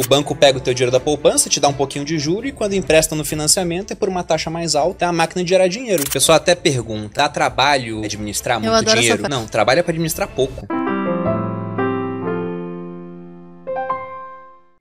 O banco pega o teu dinheiro da poupança, te dá um pouquinho de juro e quando empresta no financiamento é por uma taxa mais alta, é a máquina de gerar dinheiro. O pessoal até pergunta, dá trabalho administrar muito dinheiro? Não, trabalho é pra administrar pouco.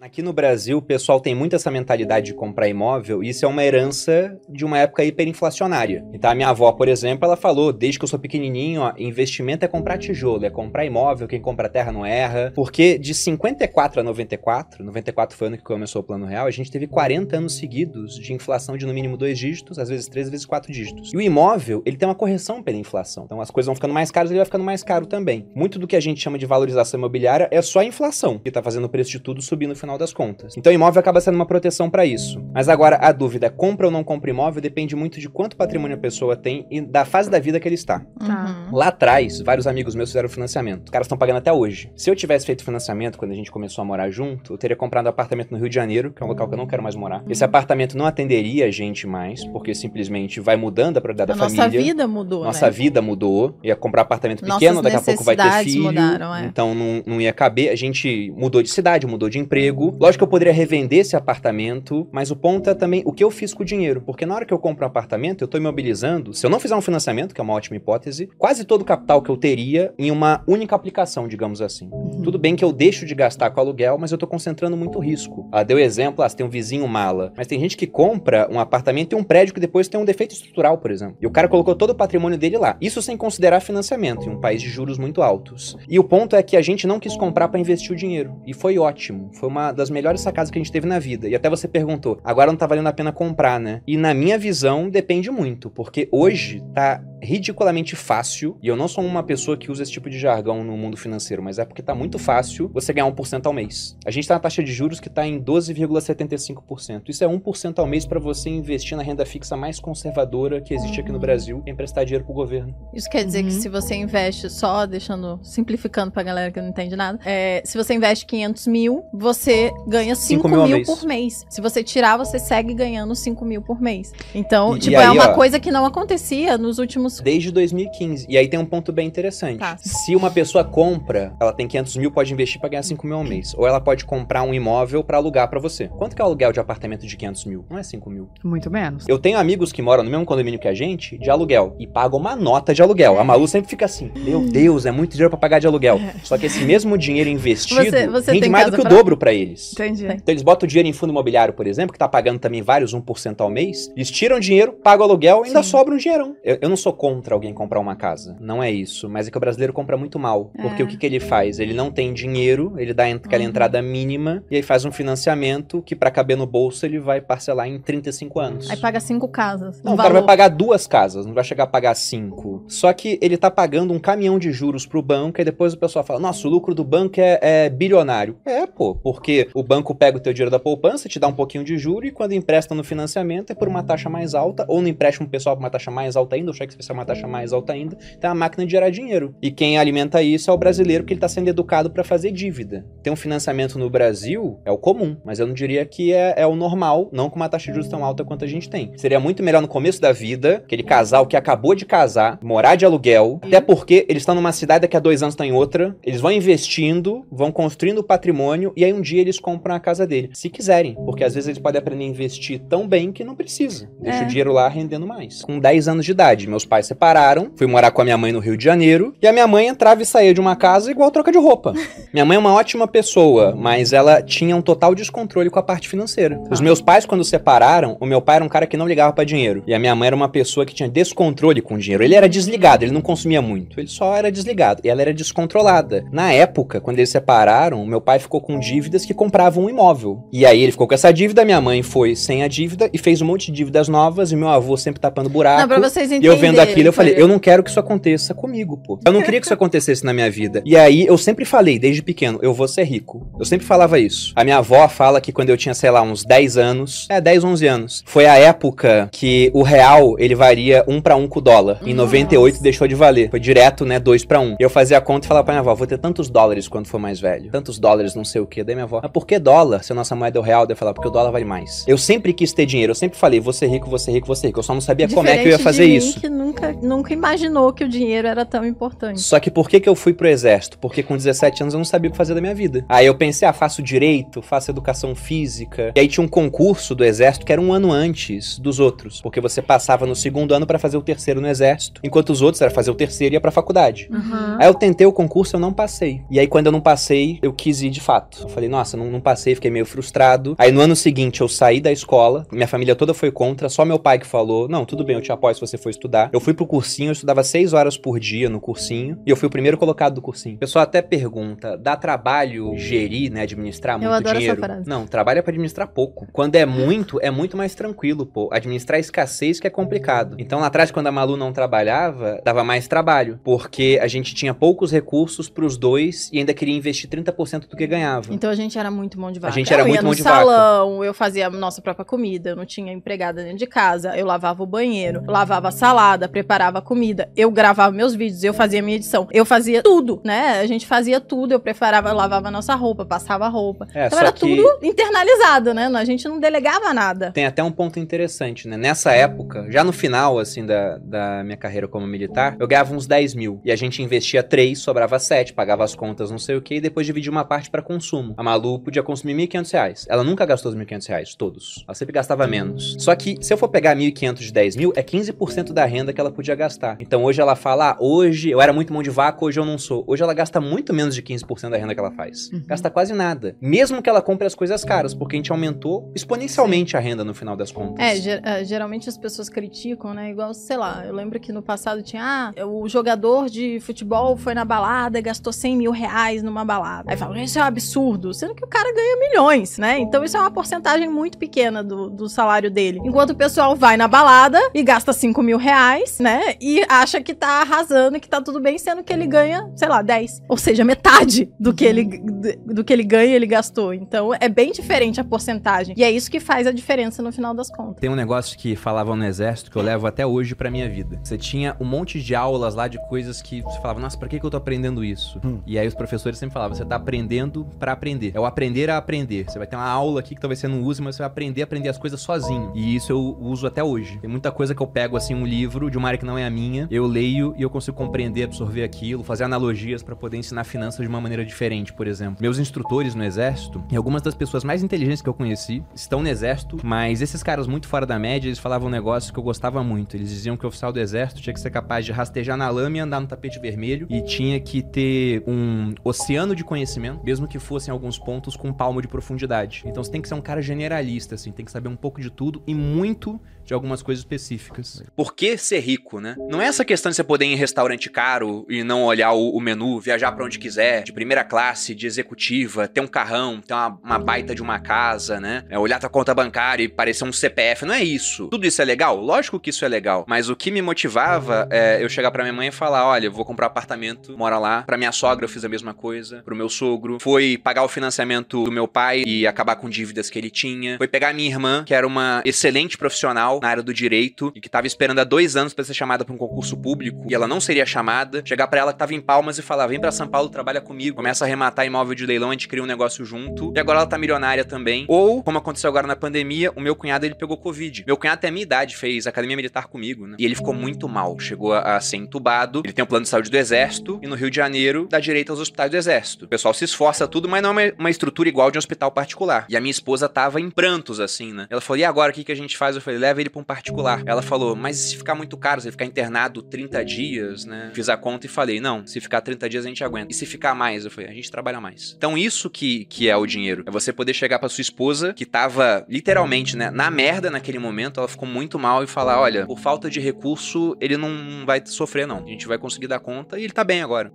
Aqui no Brasil, o pessoal tem muito essa mentalidade de comprar imóvel, e isso é uma herança de uma época hiperinflacionária. Então, a minha avó, por exemplo, ela falou, desde que eu sou pequenininho, ó, investimento é comprar tijolo, é comprar imóvel, quem compra terra não erra. Porque de 54 a 94, 94 foi o ano que começou o Plano Real, a gente teve 40 anos seguidos de inflação de no mínimo dois dígitos, às vezes três, às vezes quatro dígitos. E o imóvel, ele tem uma correção pela inflação. Então, as coisas vão ficando mais caras, ele vai ficando mais caro também. Muito do que a gente chama de valorização imobiliária é só a inflação, que tá fazendo o preço de tudo subir no final das contas. Então, o imóvel acaba sendo uma proteção para isso. Mas agora, a dúvida é compra ou não compra imóvel depende muito de quanto patrimônio a pessoa tem e da fase da vida que ele está. Tá. Uhum. Lá atrás, vários amigos meus fizeram financiamento. Os caras estão pagando até hoje. Se eu tivesse feito financiamento quando a gente começou a morar junto, eu teria comprado um apartamento no Rio de Janeiro, que é um local que eu não quero mais morar. Esse apartamento não atenderia a gente mais, porque simplesmente vai mudando a prioridade A da nossa família. vida mudou, Nossa né? vida mudou. Ia comprar apartamento Nossas pequeno, daqui a pouco vai ter filho. mudaram, é. Então não, não ia caber. A gente mudou de cidade, mudou de emprego. Lógico que eu poderia revender esse apartamento, mas o ponto é também o que eu fiz com o dinheiro. Porque na hora que eu compro um apartamento, eu tô imobilizando. Se eu não fizer um financiamento, que é uma ótima hipótese, quase todo o capital que eu teria em uma única aplicação, digamos assim. Uhum. Tudo bem que eu deixo de gastar com aluguel, mas eu tô concentrando muito risco. Ah, deu exemplo, ah, você tem um vizinho mala. Mas tem gente que compra um apartamento e um prédio que depois tem um defeito estrutural, por exemplo. E o cara colocou todo o patrimônio dele lá. Isso sem considerar financiamento, em um país de juros muito altos. E o ponto é que a gente não quis comprar para investir o dinheiro. E foi ótimo. Foi uma das melhores sacadas que a gente teve na vida. E até você perguntou, agora não tá valendo a pena comprar, né? E na minha visão, depende muito. Porque hoje tá ridiculamente fácil, e eu não sou uma pessoa que usa esse tipo de jargão no mundo financeiro, mas é porque tá muito fácil você ganhar 1% ao mês. A gente tá na taxa de juros que tá em 12,75%. Isso é 1% ao mês para você investir na renda fixa mais conservadora que existe aqui no Brasil e emprestar dinheiro pro governo. Isso quer dizer que Uhum. se você investe, só deixando, simplificando pra galera que não entende nada, é, se você investe 500 mil, você ganha 5 Cinco mil, mil por mês. Se você tirar, você segue ganhando 5 mil por mês. Então, E- tipo, e é aí, uma ó, coisa que não acontecia nos últimos... Desde 2015. E aí tem um ponto bem interessante. Tá. Se uma pessoa compra, ela tem 500 mil, pode investir pra ganhar 5 mil ao mês. Ou ela pode comprar um imóvel pra alugar pra você. Quanto que é o aluguel de apartamento de 500 mil? Não é 5 mil. Muito menos. Eu tenho amigos que moram no mesmo condomínio que a gente, de aluguel, e pagam uma nota de aluguel. A Malu sempre fica assim: Meu Deus, é muito dinheiro pra pagar de aluguel. Só que esse mesmo dinheiro investido Você- você rende tem mais do que o pra- dobro pra eles. Entendi. Tem. Então eles botam o dinheiro em fundo imobiliário, por exemplo, que tá pagando também vários 1% ao mês. Eles tiram dinheiro, pagam aluguel e ainda sobra um dinheirão. Eu, eu não sou contra alguém comprar uma casa. Não é isso. Mas é que o brasileiro compra muito mal. Porque É. o que, que ele faz? Ele não tem dinheiro, ele dá aquela Uhum. entrada mínima e aí faz um financiamento que pra caber no bolso ele vai parcelar em 35 anos. Aí paga cinco casas. Não, o cara vai pagar duas casas, não vai chegar a pagar cinco. Só que ele tá pagando um caminhão de juros pro banco, e depois o pessoal fala: nossa, o lucro do banco é, é bilionário. É, pô, porque o banco pega o teu dinheiro da poupança, te dá um pouquinho de juro, e quando empresta no financiamento é por uma taxa mais alta, ou no empréstimo pessoal por uma taxa mais alta ainda, ou cheque especial por uma taxa mais alta ainda. Então é a máquina de gerar dinheiro. E quem alimenta isso é o brasileiro, porque ele tá sendo educado para fazer dívida. Ter um financiamento no Brasil é o comum, mas eu não diria que é, é o normal, não com uma taxa de juros tão alta quanto a gente tem. Seria muito melhor no começo da vida, aquele casal que acabou de casar, morar de aluguel, até porque eles estão numa cidade, daqui a dois anos estão em outra, eles vão investindo, vão construindo patrimônio, e aí um dia eles compram a casa dele. Se quiserem, porque às vezes eles podem aprender a investir tão bem que não precisa. Deixa É. o dinheiro lá rendendo mais. Com 10 anos de idade, meus pais separaram, fui morar com a minha mãe no Rio de Janeiro, e a minha mãe entrava e saía de uma casa igual troca de roupa. Minha mãe é uma ótima pessoa, mas ela tinha um total descontrole com a parte financeira. Os meus pais, quando separaram, o meu pai era um cara que não ligava pra dinheiro. E a minha mãe era uma pessoa que tinha descontrole com o dinheiro. Ele era desligado, ele não consumia muito. Ele só era desligado. E ela era descontrolada. Na época, quando eles separaram, meu pai ficou com dívidas que compravam um imóvel. E aí ele ficou com essa dívida, minha mãe foi sem a dívida e fez um monte de dívidas novas, e meu avô sempre tapando buraco. Não, pra vocês E entenderem. eu vendo aquilo, eu falei, eu não quero que isso aconteça comigo, pô. Eu não queria que isso acontecesse na minha vida. E aí, eu sempre falei, desde pequeno, eu vou ser rico. Eu sempre falava isso. A minha avó fala que quando eu tinha, sei lá, uns 10 anos, é, 10, 11 anos, foi a época que o real, ele varia um pra um com o dólar. Em Nossa. 98 deixou de valer. Foi direto, né, dois pra um. Eu fazia a conta e falava pra minha avó, vou ter tantos dólares quando for mais velho. Tantos dólares, não sei o quê. Daí minha avó mas por que dólar se a nossa moeda é o real? Daí eu falava, porque o dólar vale mais. Eu sempre quis ter dinheiro, eu sempre falei, vou ser rico, vou ser rico, vou ser rico. Eu só não sabia como é que eu ia fazer de mim, isso. que nunca, nunca imaginou que o dinheiro era tão importante. Só que por que, que eu fui pro exército? Porque com 17 anos eu não sabia o que fazer da minha vida. Aí eu pensei, ah, faço direito, faço educação física. E aí tinha um concurso do exército que era um ano antes dos outros. Porque você passava no segundo ano para fazer o terceiro no exército, enquanto os outros era fazer o terceiro e ia pra faculdade. Uhum. Aí eu tentei o concurso, eu não passei. E aí, quando eu não passei, eu quis ir de fato. Eu falei, nossa, não, não passei, fiquei meio frustrado. Aí no ano seguinte eu saí da escola, minha família toda foi contra, só meu pai que falou: não, tudo bem, eu te apoio se você for estudar. Eu fui pro cursinho, eu estudava seis horas por dia no cursinho, e eu fui o primeiro colocado do cursinho. O pessoal até pergunta: dá trabalho gerir, né? Administrar muito Eu adoro essa dinheiro? frase. Não, trabalho é pra administrar pouco. Quando é muito, é muito mais tranquilo, pô. Administrar a escassez que é complicado. Então lá atrás, quando a Malu não trabalhava, dava mais trabalho. Porque a gente tinha poucos recursos pros dois e ainda queria investir 30% do que ganhava. Então a gente era muito mão de vaca. gente era eu muito ia no mão de vaca. salão, eu fazia a nossa própria comida, eu não tinha empregada dentro de casa, eu lavava o banheiro, lavava a salada, preparava a comida, eu gravava meus vídeos, eu fazia minha edição, eu fazia tudo, né? A gente fazia tudo, eu preparava, eu lavava a nossa roupa, passava a roupa. É, então era que- tudo internalizado, né? A gente não delegava nada. Tem até um ponto interessante, né? Nessa época, já no final, assim, da, da minha carreira como militar, eu ganhava uns 10 mil. E a gente investia 3, sobrava 7, pagava as contas, não sei o que, e depois dividia uma parte pra consumo. A Malu podia consumir 1.500 reais. Ela nunca gastou os 1.500 reais, todos. Ela sempre gastava menos. Só que, se eu for pegar 1.500 de 10 mil, é 15% da renda que ela podia gastar. Então hoje ela fala, ah, hoje eu era muito mão de vaca, hoje eu não sou. Hoje ela gasta muito menos de 15% da renda que ela faz. Uhum. Gasta quase nada. Mesmo que ela compre as coisas caras, porque a gente aumentou exponencialmente a renda no final das contas. É, ger- é, geralmente as pessoas criticam, né? Igual, sei lá, eu lembro que no passado tinha, ah, o jogador de futebol foi na balada e gastou 100 mil reais numa balada. Aí falam, isso é um absurdo, sendo que cara ganha milhões, né? Então isso é uma porcentagem muito pequena do, do salário dele. Enquanto o pessoal vai na balada e gasta 5 mil reais, né? E acha que tá arrasando e que tá tudo bem, sendo que ele ganha, sei lá, 10. Ou seja, metade do que ele, do, do que ele ganha, ele gastou. Então é bem diferente a porcentagem. E é isso que faz a diferença no final das contas. Tem um negócio que falavam no exército que eu levo até hoje pra minha vida. Você tinha um monte de aulas lá de coisas que você falava, nossa, pra que, que eu tô aprendendo isso? Hum. E aí os professores sempre falavam, você tá aprendendo pra aprender. É o aprender a aprender. Você vai ter uma aula aqui que talvez você não use, mas você vai aprender a aprender as coisas sozinho. E isso eu uso até hoje. Tem muita coisa que eu pego assim um livro de uma área que não é a minha, eu leio e eu consigo compreender, absorver aquilo, fazer analogias pra poder ensinar finanças de uma maneira diferente, por exemplo. Meus instrutores no exército e algumas das pessoas mais inteligentes que eu conheci estão no exército, mas esses caras muito fora da média, eles falavam um negócio que eu gostava muito. Eles diziam que o oficial do exército tinha que ser capaz de rastejar na lama e andar no tapete vermelho e tinha que ter um oceano de conhecimento, mesmo que fossem alguns pontos com um palmo de profundidade. Então você tem que ser um cara generalista, assim, tem que saber um pouco de tudo e muito de algumas coisas específicas. Por que ser rico, né? Não é essa questão de você poder ir em restaurante caro e não olhar o, o menu, viajar pra onde quiser, de primeira classe, de executiva, ter um carrão, ter uma, uma baita de uma casa, né? É olhar tua conta bancária e parecer um CPF. Não é isso. Tudo isso é legal? Lógico que isso é legal. Mas o que me motivava é eu chegar pra minha mãe e falar: olha, eu vou comprar um apartamento, mora lá. Pra minha sogra eu fiz a mesma coisa. Pro meu sogro. Foi pagar o financiamento do meu pai e acabar com dívidas que ele tinha. Foi pegar minha irmã, que era uma excelente profissional na área do direito e que tava esperando há dois anos pra ser chamada pra um concurso público e ela não seria chamada. Chegar pra ela que tava em Palmas e falar: vem pra São Paulo, trabalha comigo. Começa a arrematar imóvel de leilão, a gente cria um negócio junto. E agora ela tá milionária também. Ou, como aconteceu agora na pandemia, o meu cunhado ele pegou Covid. Meu cunhado tem a minha idade, fez academia militar comigo, né? E ele ficou muito mal. Chegou a, a ser entubado. Ele tem um plano de saúde do exército. E no Rio de Janeiro, dá direito aos hospitais do exército. O pessoal se esforça tudo, mas não é uma, uma estrutura igual de um hospital particular. E a minha esposa tava em prantos, assim, né? Ela falou: e agora o que, que a gente faz? Eu falei: leva ele pra um particular. Ela falou: mas se ficar muito caro, se ele ficar internado 30 dias, né? Fiz a conta e falei: não, se ficar 30 dias a gente aguenta. E se ficar mais? Eu falei: a gente trabalha mais. Então isso que, que é o dinheiro. É você poder chegar pra sua esposa, que tava literalmente, né, na merda naquele momento, ela ficou muito mal e falar: olha, por falta de recurso, ele não vai sofrer, não. A gente vai conseguir dar conta e ele tá bem agora.